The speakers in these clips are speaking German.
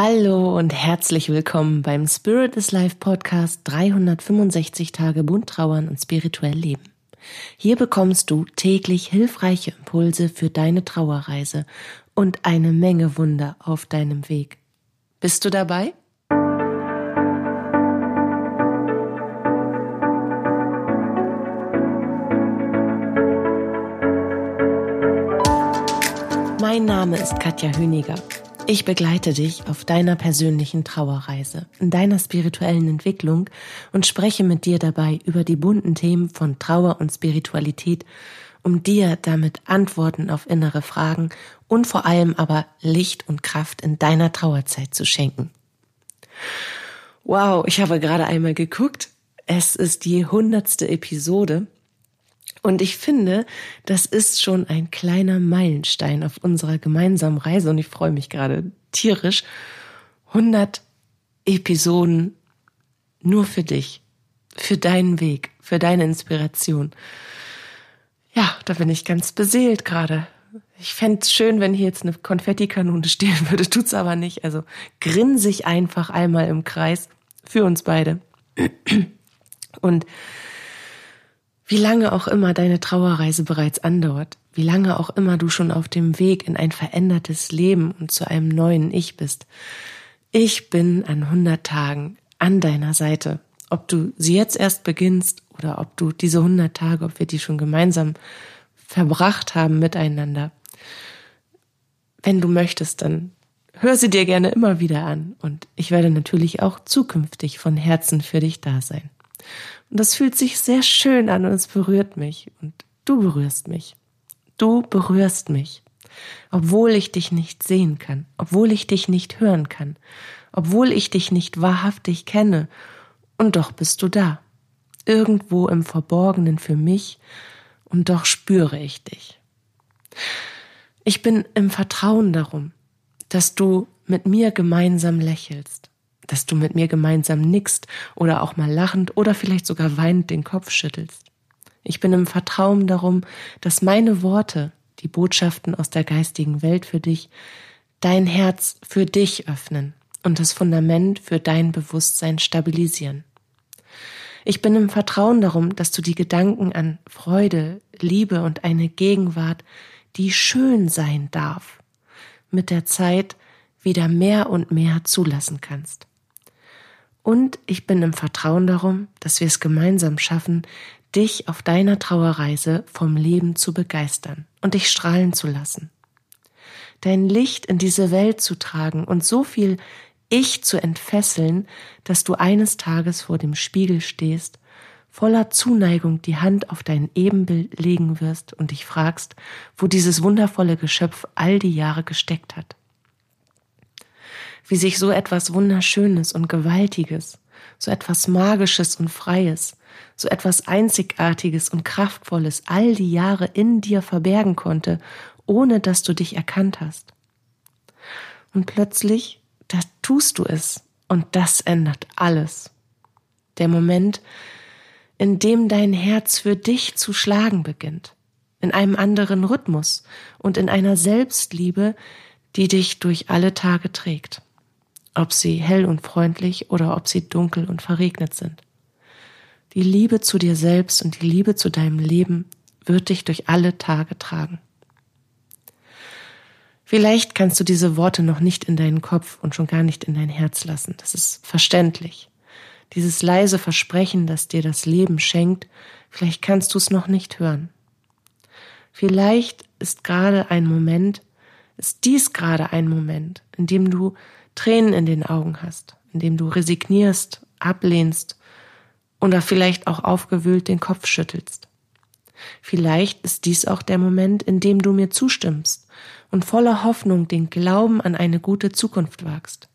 Hallo und herzlich willkommen beim Spirit is Life Podcast 365 Tage bunt trauern und spirituell leben. Hier bekommst du täglich hilfreiche Impulse für deine Trauerreise und eine Menge Wunder auf deinem Weg. Bist du dabei? Mein Name ist Katja Hüniger ich begleite dich auf deiner persönlichen Trauerreise, in deiner spirituellen Entwicklung und spreche mit dir dabei über die bunten Themen von Trauer und Spiritualität, um dir damit Antworten auf innere Fragen und vor allem aber Licht und Kraft in deiner Trauerzeit zu schenken. Wow, ich habe gerade einmal geguckt. Es ist die hundertste Episode und ich finde, das ist schon ein kleiner Meilenstein auf unserer gemeinsamen Reise und ich freue mich gerade tierisch. 100 Episoden nur für dich, für deinen Weg, für deine Inspiration. Ja, da bin ich ganz beseelt gerade. Ich fände es schön, wenn hier jetzt eine Konfettikanone stehen würde, tut's aber nicht. Also grinse ich einfach einmal im Kreis für uns beide. Und wie lange auch immer deine Trauerreise bereits andauert, wie lange auch immer du schon auf dem Weg in ein verändertes Leben und zu einem neuen Ich bist, ich bin an 100 Tagen an deiner Seite. Ob du sie jetzt erst beginnst oder ob du diese 100 Tage, ob wir die schon gemeinsam verbracht haben miteinander. Wenn du möchtest, dann hör sie dir gerne immer wieder an und ich werde natürlich auch zukünftig von Herzen für dich da sein. Und das fühlt sich sehr schön an und es berührt mich. Und du berührst mich. Du berührst mich. Obwohl ich dich nicht sehen kann, obwohl ich dich nicht hören kann, obwohl ich dich nicht wahrhaftig kenne. Und doch bist du da. Irgendwo im Verborgenen für mich. Und doch spüre ich dich. Ich bin im Vertrauen darum, dass du mit mir gemeinsam lächelst dass du mit mir gemeinsam nickst oder auch mal lachend oder vielleicht sogar weinend den Kopf schüttelst. Ich bin im Vertrauen darum, dass meine Worte, die Botschaften aus der geistigen Welt für dich, dein Herz für dich öffnen und das Fundament für dein Bewusstsein stabilisieren. Ich bin im Vertrauen darum, dass du die Gedanken an Freude, Liebe und eine Gegenwart, die schön sein darf, mit der Zeit wieder mehr und mehr zulassen kannst. Und ich bin im Vertrauen darum, dass wir es gemeinsam schaffen, dich auf deiner Trauerreise vom Leben zu begeistern und dich strahlen zu lassen. Dein Licht in diese Welt zu tragen und so viel Ich zu entfesseln, dass du eines Tages vor dem Spiegel stehst, voller Zuneigung die Hand auf dein Ebenbild legen wirst und dich fragst, wo dieses wundervolle Geschöpf all die Jahre gesteckt hat wie sich so etwas Wunderschönes und Gewaltiges, so etwas Magisches und Freies, so etwas Einzigartiges und Kraftvolles all die Jahre in dir verbergen konnte, ohne dass du dich erkannt hast. Und plötzlich, da tust du es, und das ändert alles. Der Moment, in dem dein Herz für dich zu schlagen beginnt, in einem anderen Rhythmus und in einer Selbstliebe, die dich durch alle Tage trägt ob sie hell und freundlich oder ob sie dunkel und verregnet sind. Die Liebe zu dir selbst und die Liebe zu deinem Leben wird dich durch alle Tage tragen. Vielleicht kannst du diese Worte noch nicht in deinen Kopf und schon gar nicht in dein Herz lassen. Das ist verständlich. Dieses leise Versprechen, das dir das Leben schenkt, vielleicht kannst du es noch nicht hören. Vielleicht ist gerade ein Moment, ist dies gerade ein Moment, in dem du Tränen in den Augen hast, indem du resignierst, ablehnst oder vielleicht auch aufgewühlt den Kopf schüttelst. Vielleicht ist dies auch der Moment, in dem du mir zustimmst und voller Hoffnung den Glauben an eine gute Zukunft wagst.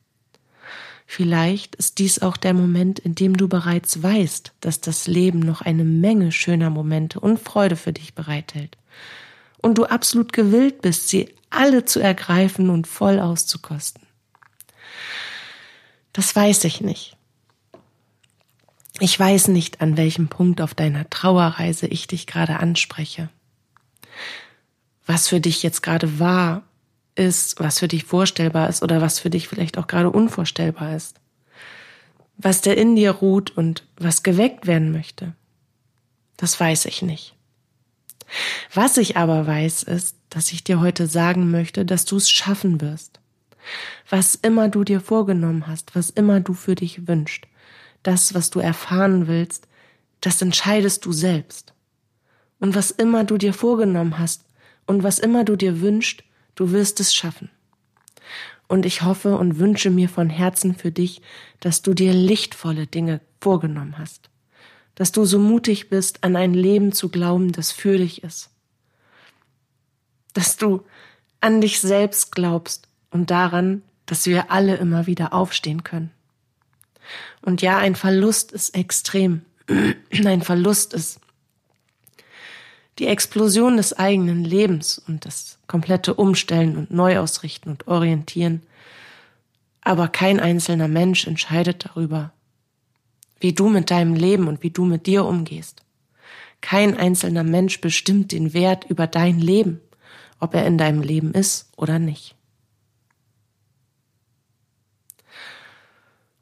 Vielleicht ist dies auch der Moment, in dem du bereits weißt, dass das Leben noch eine Menge schöner Momente und Freude für dich bereithält und du absolut gewillt bist, sie alle zu ergreifen und voll auszukosten. Das weiß ich nicht. Ich weiß nicht, an welchem Punkt auf deiner Trauerreise ich dich gerade anspreche. Was für dich jetzt gerade war ist, was für dich vorstellbar ist oder was für dich vielleicht auch gerade unvorstellbar ist. Was der in dir ruht und was geweckt werden möchte. Das weiß ich nicht. Was ich aber weiß, ist, dass ich dir heute sagen möchte, dass du es schaffen wirst. Was immer du dir vorgenommen hast, was immer du für dich wünschst, das, was du erfahren willst, das entscheidest du selbst. Und was immer du dir vorgenommen hast und was immer du dir wünschst, du wirst es schaffen. Und ich hoffe und wünsche mir von Herzen für dich, dass du dir lichtvolle Dinge vorgenommen hast, dass du so mutig bist, an ein Leben zu glauben, das für dich ist, dass du an dich selbst glaubst und daran, dass wir alle immer wieder aufstehen können. Und ja, ein Verlust ist extrem. ein Verlust ist die Explosion des eigenen Lebens und das komplette Umstellen und Neuausrichten und Orientieren. Aber kein einzelner Mensch entscheidet darüber, wie du mit deinem Leben und wie du mit dir umgehst. Kein einzelner Mensch bestimmt den Wert über dein Leben, ob er in deinem Leben ist oder nicht.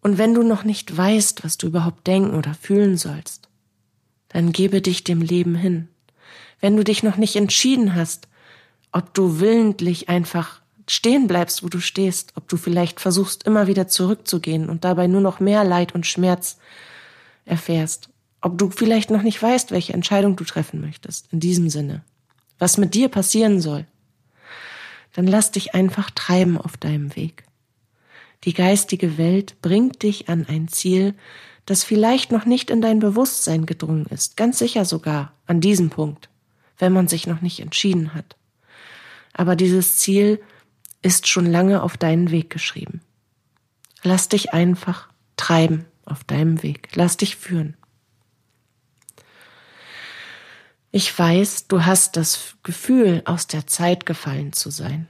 Und wenn du noch nicht weißt, was du überhaupt denken oder fühlen sollst, dann gebe dich dem Leben hin. Wenn du dich noch nicht entschieden hast, ob du willentlich einfach stehen bleibst, wo du stehst, ob du vielleicht versuchst, immer wieder zurückzugehen und dabei nur noch mehr Leid und Schmerz erfährst, ob du vielleicht noch nicht weißt, welche Entscheidung du treffen möchtest, in diesem Sinne, was mit dir passieren soll, dann lass dich einfach treiben auf deinem Weg. Die geistige Welt bringt dich an ein Ziel, das vielleicht noch nicht in dein Bewusstsein gedrungen ist, ganz sicher sogar an diesem Punkt, wenn man sich noch nicht entschieden hat. Aber dieses Ziel ist schon lange auf deinen Weg geschrieben. Lass dich einfach treiben auf deinem Weg, lass dich führen. Ich weiß, du hast das Gefühl, aus der Zeit gefallen zu sein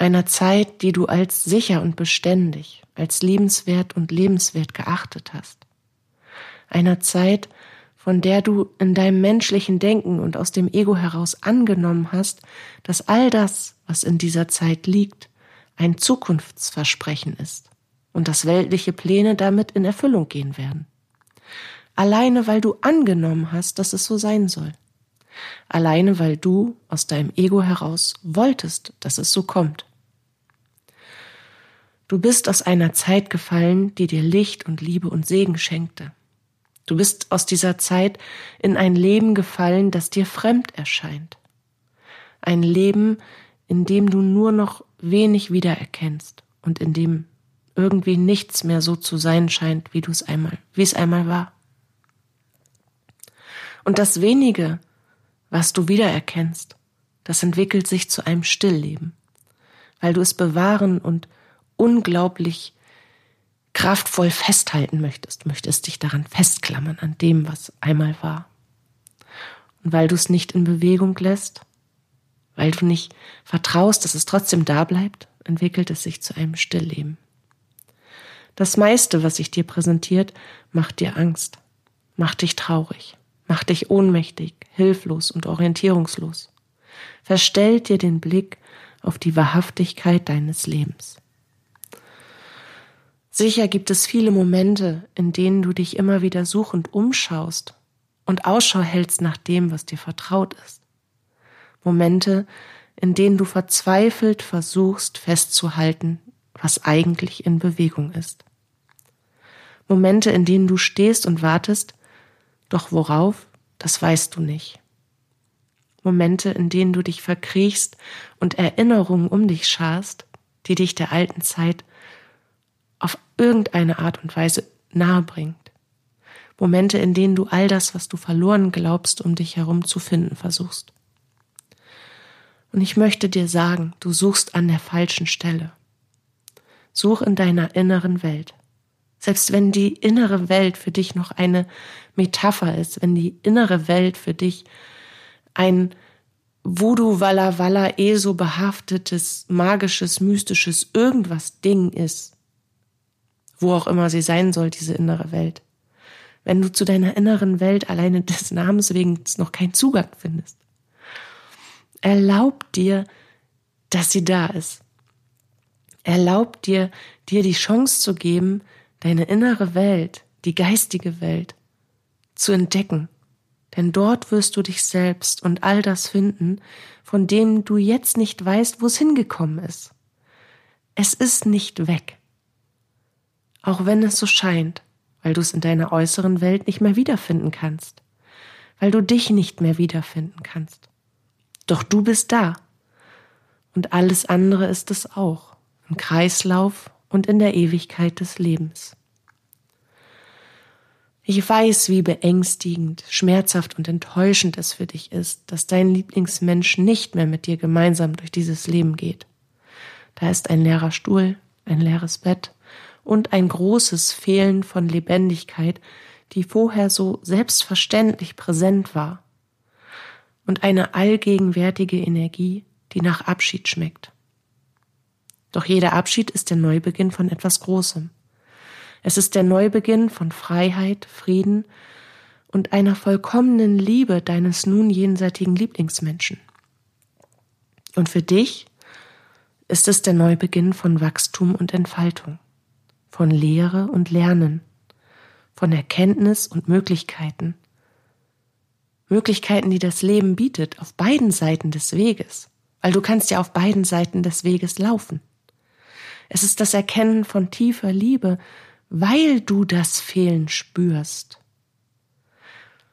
einer Zeit, die du als sicher und beständig, als liebenswert und lebenswert geachtet hast. Einer Zeit, von der du in deinem menschlichen Denken und aus dem Ego heraus angenommen hast, dass all das, was in dieser Zeit liegt, ein Zukunftsversprechen ist und dass weltliche Pläne damit in Erfüllung gehen werden. Alleine weil du angenommen hast, dass es so sein soll. Alleine weil du aus deinem Ego heraus wolltest, dass es so kommt. Du bist aus einer Zeit gefallen, die dir Licht und Liebe und Segen schenkte. Du bist aus dieser Zeit in ein Leben gefallen, das dir fremd erscheint. Ein Leben, in dem du nur noch wenig wiedererkennst und in dem irgendwie nichts mehr so zu sein scheint, wie du es einmal, wie es einmal war. Und das wenige, was du wiedererkennst, das entwickelt sich zu einem Stillleben, weil du es bewahren und unglaublich kraftvoll festhalten möchtest, möchtest dich daran festklammern, an dem, was einmal war. Und weil du es nicht in Bewegung lässt, weil du nicht vertraust, dass es trotzdem da bleibt, entwickelt es sich zu einem Stillleben. Das meiste, was sich dir präsentiert, macht dir Angst, macht dich traurig, macht dich ohnmächtig, hilflos und orientierungslos, verstellt dir den Blick auf die Wahrhaftigkeit deines Lebens. Sicher gibt es viele Momente, in denen du dich immer wieder suchend umschaust und Ausschau hältst nach dem, was dir vertraut ist. Momente, in denen du verzweifelt versuchst festzuhalten, was eigentlich in Bewegung ist. Momente, in denen du stehst und wartest, doch worauf, das weißt du nicht. Momente, in denen du dich verkriechst und Erinnerungen um dich scharst, die dich der alten Zeit auf irgendeine Art und Weise nahe bringt. Momente, in denen du all das, was du verloren glaubst, um dich herum zu finden versuchst. Und ich möchte dir sagen, du suchst an der falschen Stelle. Such in deiner inneren Welt. Selbst wenn die innere Welt für dich noch eine Metapher ist, wenn die innere Welt für dich ein Voodoo Walla Walla eh so behaftetes, magisches, mystisches irgendwas Ding ist, wo auch immer sie sein soll, diese innere Welt. Wenn du zu deiner inneren Welt alleine des Namens wegen noch keinen Zugang findest. Erlaub dir, dass sie da ist. Erlaub dir, dir die Chance zu geben, deine innere Welt, die geistige Welt, zu entdecken. Denn dort wirst du dich selbst und all das finden, von dem du jetzt nicht weißt, wo es hingekommen ist. Es ist nicht weg. Auch wenn es so scheint, weil du es in deiner äußeren Welt nicht mehr wiederfinden kannst, weil du dich nicht mehr wiederfinden kannst. Doch du bist da. Und alles andere ist es auch, im Kreislauf und in der Ewigkeit des Lebens. Ich weiß, wie beängstigend, schmerzhaft und enttäuschend es für dich ist, dass dein Lieblingsmensch nicht mehr mit dir gemeinsam durch dieses Leben geht. Da ist ein leerer Stuhl, ein leeres Bett und ein großes Fehlen von Lebendigkeit, die vorher so selbstverständlich präsent war. Und eine allgegenwärtige Energie, die nach Abschied schmeckt. Doch jeder Abschied ist der Neubeginn von etwas Großem. Es ist der Neubeginn von Freiheit, Frieden und einer vollkommenen Liebe deines nun jenseitigen Lieblingsmenschen. Und für dich ist es der Neubeginn von Wachstum und Entfaltung, von Lehre und Lernen, von Erkenntnis und Möglichkeiten. Möglichkeiten, die das Leben bietet, auf beiden Seiten des Weges, weil du kannst ja auf beiden Seiten des Weges laufen. Es ist das Erkennen von tiefer Liebe, weil du das Fehlen spürst.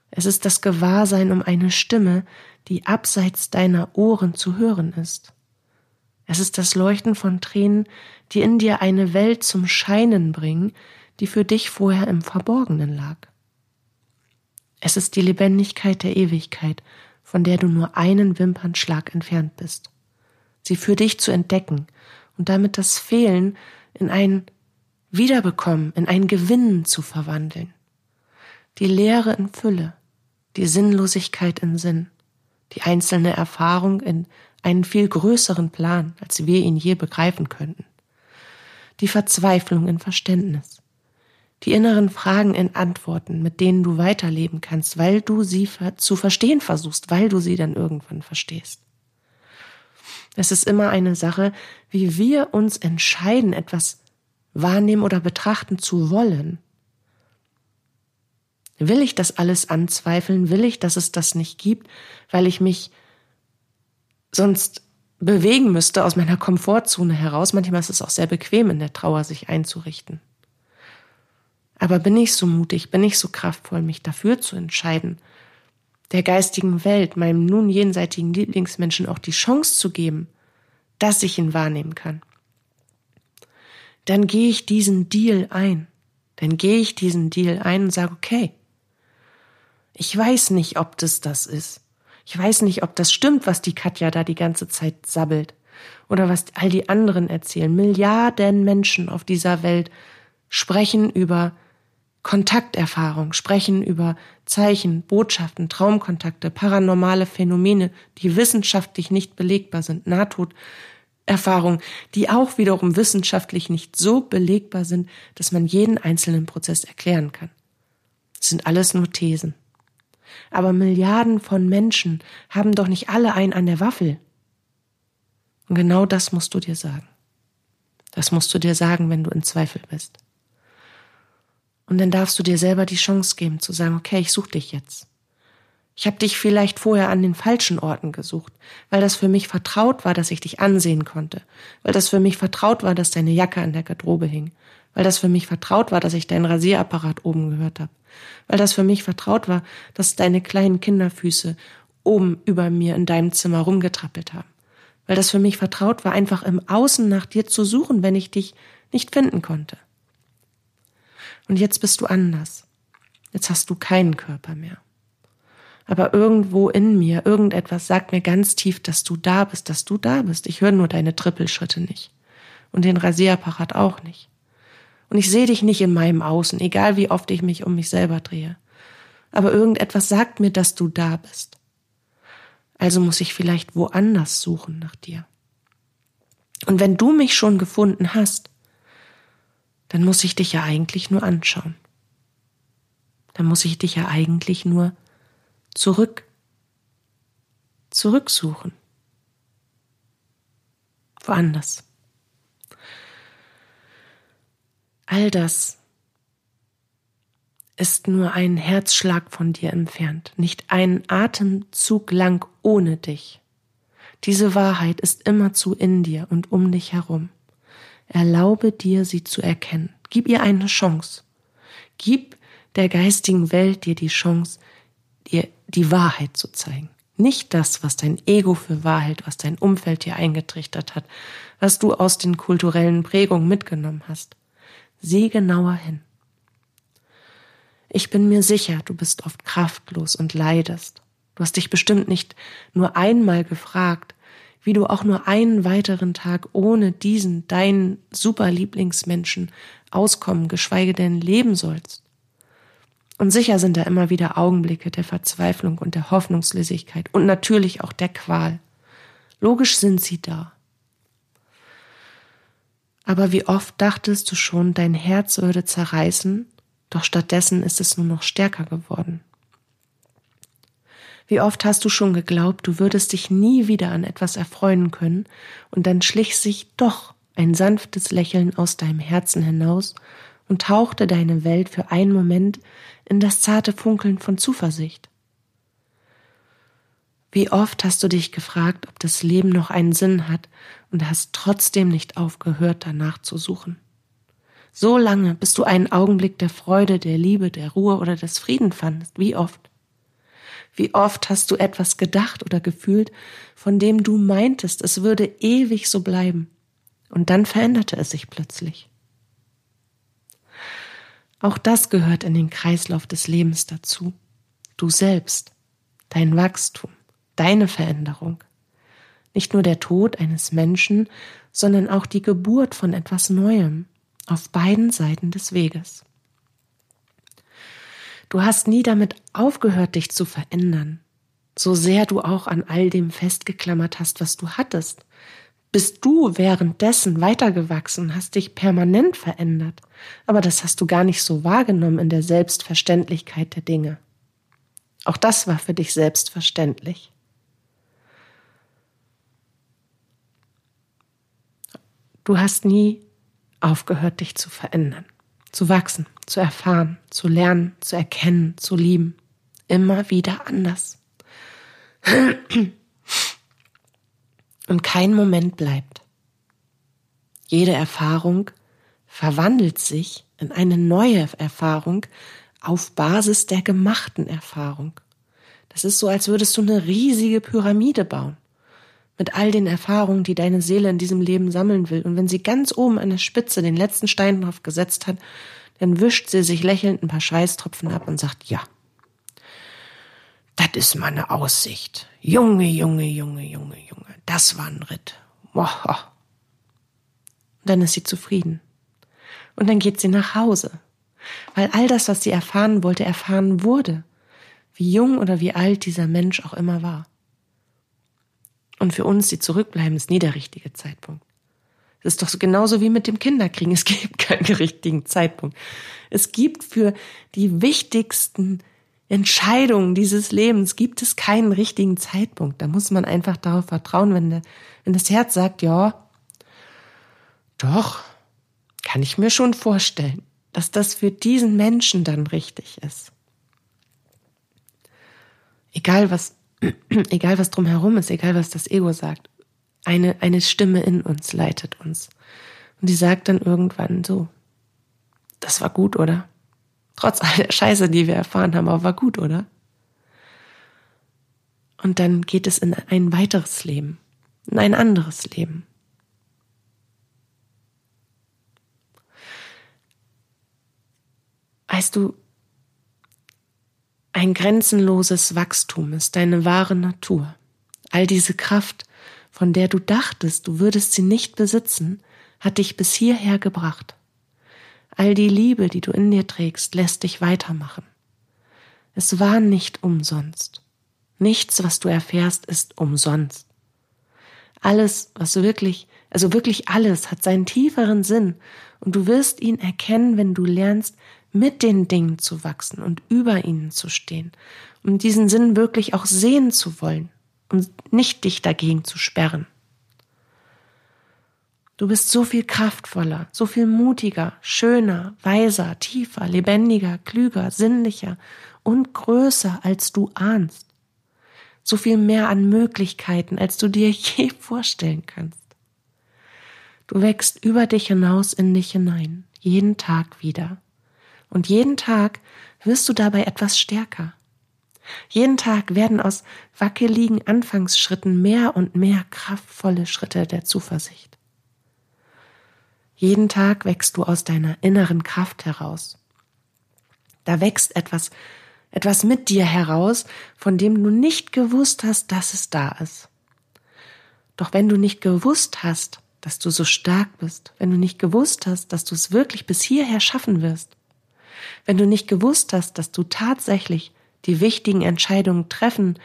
Es ist das Gewahrsein um eine Stimme, die abseits deiner Ohren zu hören ist. Es ist das Leuchten von Tränen, die in dir eine Welt zum Scheinen bringen, die für dich vorher im Verborgenen lag. Es ist die Lebendigkeit der Ewigkeit, von der du nur einen Wimpernschlag entfernt bist. Sie für dich zu entdecken und damit das Fehlen in ein Wiederbekommen, in ein Gewinnen zu verwandeln. Die Leere in Fülle, die Sinnlosigkeit in Sinn, die einzelne Erfahrung in einen viel größeren Plan, als wir ihn je begreifen könnten. Die Verzweiflung in Verständnis, die inneren Fragen in Antworten, mit denen du weiterleben kannst, weil du sie zu verstehen versuchst, weil du sie dann irgendwann verstehst. Es ist immer eine Sache, wie wir uns entscheiden, etwas wahrnehmen oder betrachten zu wollen. Will ich das alles anzweifeln? Will ich, dass es das nicht gibt, weil ich mich sonst bewegen müsste aus meiner Komfortzone heraus? Manchmal ist es auch sehr bequem, in der Trauer sich einzurichten. Aber bin ich so mutig, bin ich so kraftvoll, mich dafür zu entscheiden, der geistigen Welt, meinem nun jenseitigen Lieblingsmenschen auch die Chance zu geben, dass ich ihn wahrnehmen kann? Dann gehe ich diesen Deal ein. Dann gehe ich diesen Deal ein und sage, okay, ich weiß nicht, ob das das ist. Ich weiß nicht, ob das stimmt, was die Katja da die ganze Zeit sabbelt. Oder was all die anderen erzählen. Milliarden Menschen auf dieser Welt sprechen über Kontakterfahrung, sprechen über Zeichen, Botschaften, Traumkontakte, paranormale Phänomene, die wissenschaftlich nicht belegbar sind, Nahtoderfahrungen, die auch wiederum wissenschaftlich nicht so belegbar sind, dass man jeden einzelnen Prozess erklären kann. Das sind alles nur Thesen. Aber Milliarden von Menschen haben doch nicht alle einen an der Waffel. Und genau das musst du dir sagen. Das musst du dir sagen, wenn du in Zweifel bist. Und dann darfst du dir selber die Chance geben zu sagen, okay, ich suche dich jetzt. Ich habe dich vielleicht vorher an den falschen Orten gesucht, weil das für mich vertraut war, dass ich dich ansehen konnte, weil das für mich vertraut war, dass deine Jacke an der Garderobe hing, weil das für mich vertraut war, dass ich deinen Rasierapparat oben gehört habe, weil das für mich vertraut war, dass deine kleinen Kinderfüße oben über mir in deinem Zimmer rumgetrappelt haben, weil das für mich vertraut war, einfach im Außen nach dir zu suchen, wenn ich dich nicht finden konnte. Und jetzt bist du anders. Jetzt hast du keinen Körper mehr. Aber irgendwo in mir, irgendetwas sagt mir ganz tief, dass du da bist, dass du da bist. Ich höre nur deine Trippelschritte nicht. Und den Rasierapparat auch nicht. Und ich sehe dich nicht in meinem Außen, egal wie oft ich mich um mich selber drehe. Aber irgendetwas sagt mir, dass du da bist. Also muss ich vielleicht woanders suchen nach dir. Und wenn du mich schon gefunden hast, dann muss ich dich ja eigentlich nur anschauen. Dann muss ich dich ja eigentlich nur zurück, zurücksuchen. woanders. All das ist nur ein Herzschlag von dir entfernt, nicht ein Atemzug lang ohne dich. Diese Wahrheit ist immerzu in dir und um dich herum. Erlaube dir, sie zu erkennen. Gib ihr eine Chance. Gib der geistigen Welt dir die Chance, dir die Wahrheit zu zeigen. Nicht das, was dein Ego für Wahrheit, was dein Umfeld dir eingetrichtert hat, was du aus den kulturellen Prägungen mitgenommen hast. Sieh genauer hin. Ich bin mir sicher, du bist oft kraftlos und leidest. Du hast dich bestimmt nicht nur einmal gefragt, wie du auch nur einen weiteren Tag ohne diesen deinen super Lieblingsmenschen auskommen, geschweige denn leben sollst. Und sicher sind da immer wieder Augenblicke der Verzweiflung und der Hoffnungslosigkeit und natürlich auch der Qual. Logisch sind sie da. Aber wie oft dachtest du schon, dein Herz würde zerreißen, doch stattdessen ist es nur noch stärker geworden. Wie oft hast du schon geglaubt, du würdest dich nie wieder an etwas erfreuen können, und dann schlich sich doch ein sanftes Lächeln aus deinem Herzen hinaus und tauchte deine Welt für einen Moment in das zarte Funkeln von Zuversicht. Wie oft hast du dich gefragt, ob das Leben noch einen Sinn hat und hast trotzdem nicht aufgehört, danach zu suchen. So lange, bis du einen Augenblick der Freude, der Liebe, der Ruhe oder des Frieden fandest. Wie oft? Wie oft hast du etwas gedacht oder gefühlt, von dem du meintest, es würde ewig so bleiben. Und dann veränderte es sich plötzlich. Auch das gehört in den Kreislauf des Lebens dazu. Du selbst, dein Wachstum, deine Veränderung. Nicht nur der Tod eines Menschen, sondern auch die Geburt von etwas Neuem auf beiden Seiten des Weges. Du hast nie damit aufgehört, dich zu verändern, so sehr du auch an all dem festgeklammert hast, was du hattest. Bist du währenddessen weitergewachsen, hast dich permanent verändert, aber das hast du gar nicht so wahrgenommen in der Selbstverständlichkeit der Dinge. Auch das war für dich selbstverständlich. Du hast nie aufgehört, dich zu verändern, zu wachsen, zu erfahren, zu lernen, zu erkennen, zu lieben. Immer wieder anders. Und kein Moment bleibt. Jede Erfahrung verwandelt sich in eine neue Erfahrung auf Basis der gemachten Erfahrung. Das ist so, als würdest du eine riesige Pyramide bauen mit all den Erfahrungen, die deine Seele in diesem Leben sammeln will. Und wenn sie ganz oben an der Spitze den letzten Stein drauf gesetzt hat, dann wischt sie sich lächelnd ein paar Schweißtropfen ab und sagt, ja, das ist meine Aussicht. Junge, Junge, Junge, Junge, Junge, das war ein Ritt. Und dann ist sie zufrieden. Und dann geht sie nach Hause, weil all das, was sie erfahren wollte, erfahren wurde, wie jung oder wie alt dieser Mensch auch immer war. Und für uns, die zurückbleiben, ist nie der richtige Zeitpunkt. Es ist doch so genauso wie mit dem Kinderkriegen. Es gibt keinen richtigen Zeitpunkt. Es gibt für die wichtigsten Entscheidungen dieses Lebens gibt es keinen richtigen Zeitpunkt. Da muss man einfach darauf vertrauen, wenn, der, wenn das Herz sagt, ja, doch, kann ich mir schon vorstellen, dass das für diesen Menschen dann richtig ist. Egal was egal was drumherum ist, egal was das Ego sagt, eine, eine Stimme in uns leitet uns. Und die sagt dann irgendwann so, das war gut, oder? Trotz all der Scheiße, die wir erfahren haben, aber war gut, oder? Und dann geht es in ein weiteres Leben, in ein anderes Leben. Weißt du, ein grenzenloses Wachstum ist deine wahre Natur. All diese Kraft, von der du dachtest, du würdest sie nicht besitzen, hat dich bis hierher gebracht. All die Liebe, die du in dir trägst, lässt dich weitermachen. Es war nicht umsonst. Nichts, was du erfährst, ist umsonst. Alles, was wirklich, also wirklich alles, hat seinen tieferen Sinn, und du wirst ihn erkennen, wenn du lernst, mit den Dingen zu wachsen und über ihnen zu stehen, um diesen Sinn wirklich auch sehen zu wollen und nicht dich dagegen zu sperren. Du bist so viel kraftvoller, so viel mutiger, schöner, weiser, tiefer, lebendiger, klüger, sinnlicher und größer, als du ahnst. So viel mehr an Möglichkeiten, als du dir je vorstellen kannst. Du wächst über dich hinaus in dich hinein, jeden Tag wieder. Und jeden Tag wirst du dabei etwas stärker. Jeden Tag werden aus wackeligen Anfangsschritten mehr und mehr kraftvolle Schritte der Zuversicht. Jeden Tag wächst du aus deiner inneren Kraft heraus. Da wächst etwas, etwas mit dir heraus, von dem du nicht gewusst hast, dass es da ist. Doch wenn du nicht gewusst hast, dass du so stark bist, wenn du nicht gewusst hast, dass du es wirklich bis hierher schaffen wirst, wenn du nicht gewusst hast, dass du tatsächlich die wichtigen Entscheidungen treffen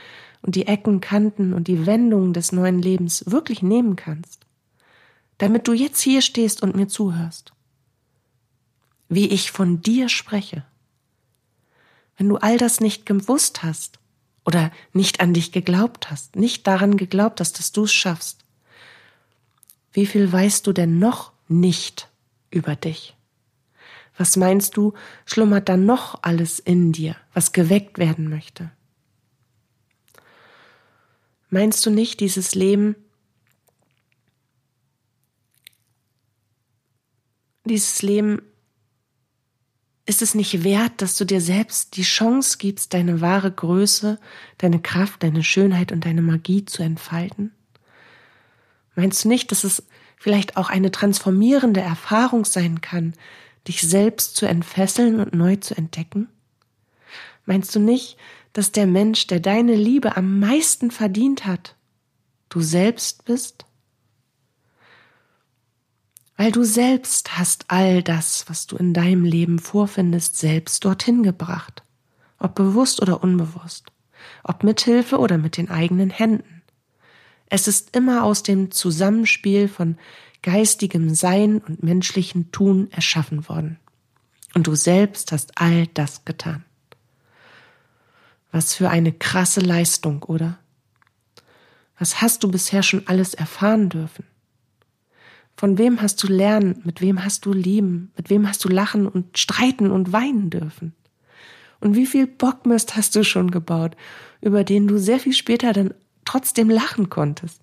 und die Ecken, Kanten und die Wendungen des neuen Lebens wirklich nehmen kannst, damit du jetzt hier stehst und mir zuhörst, wie ich von dir spreche. Wenn du all das nicht gewusst hast oder nicht an dich geglaubt hast, nicht daran geglaubt hast, dass du es schaffst, wie viel weißt du denn noch nicht über dich? Was meinst du, schlummert da noch alles in dir, was geweckt werden möchte? Meinst du nicht, dieses Leben, dieses Leben, ist es nicht wert, dass du dir selbst die Chance gibst, deine wahre Größe, deine Kraft, deine Schönheit und deine Magie zu entfalten? Meinst du nicht, dass es vielleicht auch eine transformierende Erfahrung sein kann, dich selbst zu entfesseln und neu zu entdecken? Meinst du nicht, dass der Mensch, der deine Liebe am meisten verdient hat, du selbst bist? Weil du selbst hast all das, was du in deinem Leben vorfindest, selbst dorthin gebracht, ob bewusst oder unbewusst, ob mit Hilfe oder mit den eigenen Händen. Es ist immer aus dem Zusammenspiel von geistigem Sein und menschlichen Tun erschaffen worden. Und du selbst hast all das getan. Was für eine krasse Leistung, oder? Was hast du bisher schon alles erfahren dürfen? Von wem hast du lernen, mit wem hast du lieben, mit wem hast du lachen und streiten und weinen dürfen? Und wie viel Bockmist hast du schon gebaut, über den du sehr viel später dann trotzdem lachen konntest?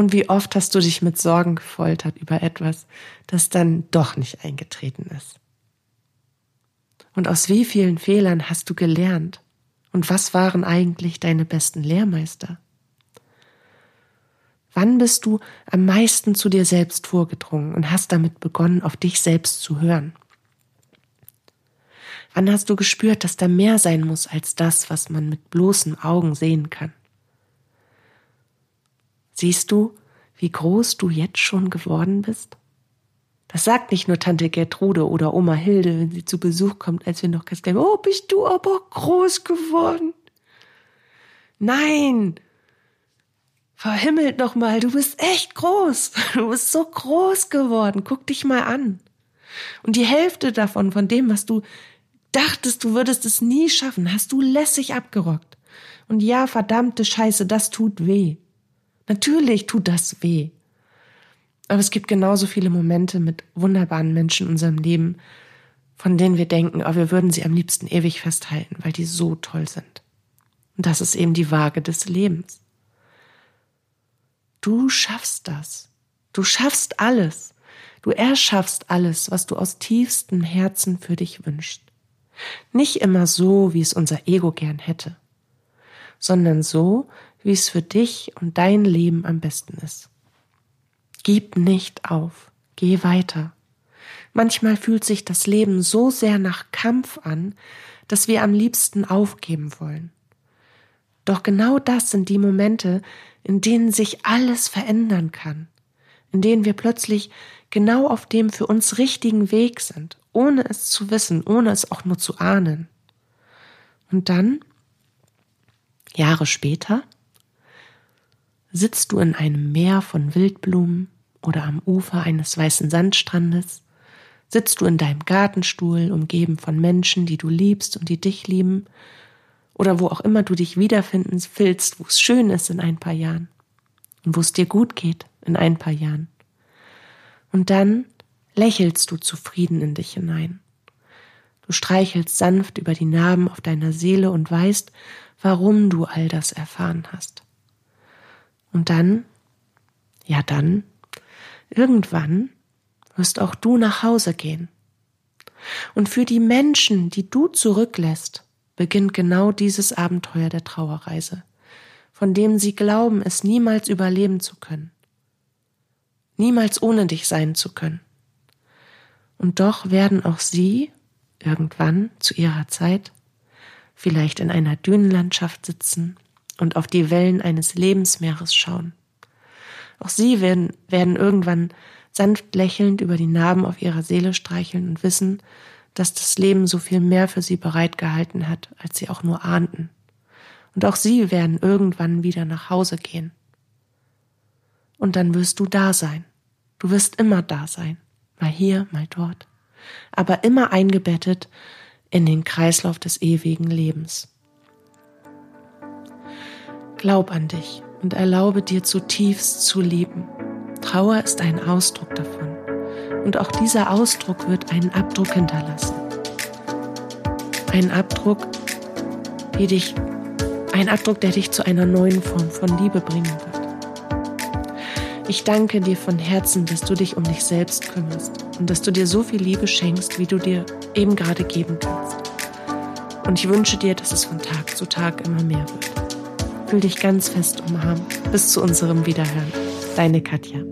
Und wie oft hast du dich mit Sorgen gefoltert über etwas, das dann doch nicht eingetreten ist? Und aus wie vielen Fehlern hast du gelernt? Und was waren eigentlich deine besten Lehrmeister? Wann bist du am meisten zu dir selbst vorgedrungen und hast damit begonnen, auf dich selbst zu hören? Wann hast du gespürt, dass da mehr sein muss als das, was man mit bloßen Augen sehen kann? Siehst du, wie groß du jetzt schon geworden bist? Das sagt nicht nur Tante Gertrude oder Oma Hilde, wenn sie zu Besuch kommt, als wir noch ganz klein Oh, bist du aber groß geworden. Nein! Verhimmelt noch mal, du bist echt groß. Du bist so groß geworden. Guck dich mal an. Und die Hälfte davon, von dem, was du dachtest, du würdest es nie schaffen, hast du lässig abgerockt. Und ja, verdammte Scheiße, das tut weh. Natürlich tut das weh. Aber es gibt genauso viele Momente mit wunderbaren Menschen in unserem Leben, von denen wir denken, oh, wir würden sie am liebsten ewig festhalten, weil die so toll sind. Und das ist eben die Waage des Lebens. Du schaffst das. Du schaffst alles. Du erschaffst alles, was du aus tiefstem Herzen für dich wünschst. Nicht immer so, wie es unser Ego gern hätte, sondern so, wie es für dich und dein Leben am besten ist. Gib nicht auf, geh weiter. Manchmal fühlt sich das Leben so sehr nach Kampf an, dass wir am liebsten aufgeben wollen. Doch genau das sind die Momente, in denen sich alles verändern kann, in denen wir plötzlich genau auf dem für uns richtigen Weg sind, ohne es zu wissen, ohne es auch nur zu ahnen. Und dann, Jahre später, Sitzt du in einem Meer von Wildblumen oder am Ufer eines weißen Sandstrandes? Sitzt du in deinem Gartenstuhl, umgeben von Menschen, die du liebst und die dich lieben? Oder wo auch immer du dich wiederfinden willst, wo es schön ist in ein paar Jahren und wo es dir gut geht in ein paar Jahren? Und dann lächelst du zufrieden in dich hinein. Du streichelst sanft über die Narben auf deiner Seele und weißt, warum du all das erfahren hast. Und dann, ja dann, irgendwann wirst auch du nach Hause gehen. Und für die Menschen, die du zurücklässt, beginnt genau dieses Abenteuer der Trauerreise, von dem sie glauben, es niemals überleben zu können, niemals ohne dich sein zu können. Und doch werden auch sie irgendwann zu ihrer Zeit vielleicht in einer Dünenlandschaft sitzen und auf die Wellen eines Lebensmeeres schauen. Auch sie werden, werden irgendwann sanft lächelnd über die Narben auf ihrer Seele streicheln und wissen, dass das Leben so viel mehr für sie bereitgehalten hat, als sie auch nur ahnten. Und auch sie werden irgendwann wieder nach Hause gehen. Und dann wirst du da sein. Du wirst immer da sein. Mal hier, mal dort aber immer eingebettet in den Kreislauf des ewigen Lebens. Glaub an dich und erlaube dir zutiefst zu lieben. Trauer ist ein Ausdruck davon. Und auch dieser Ausdruck wird einen Abdruck hinterlassen. Ein Abdruck, die dich, ein Abdruck, der dich zu einer neuen Form von Liebe bringen wird. Ich danke dir von Herzen, dass du dich um dich selbst kümmerst und dass du dir so viel Liebe schenkst, wie du dir eben gerade geben kannst. Und ich wünsche dir, dass es von Tag zu Tag immer mehr wird. Fühl dich ganz fest umarmt. Bis zu unserem Wiederhören. Deine Katja.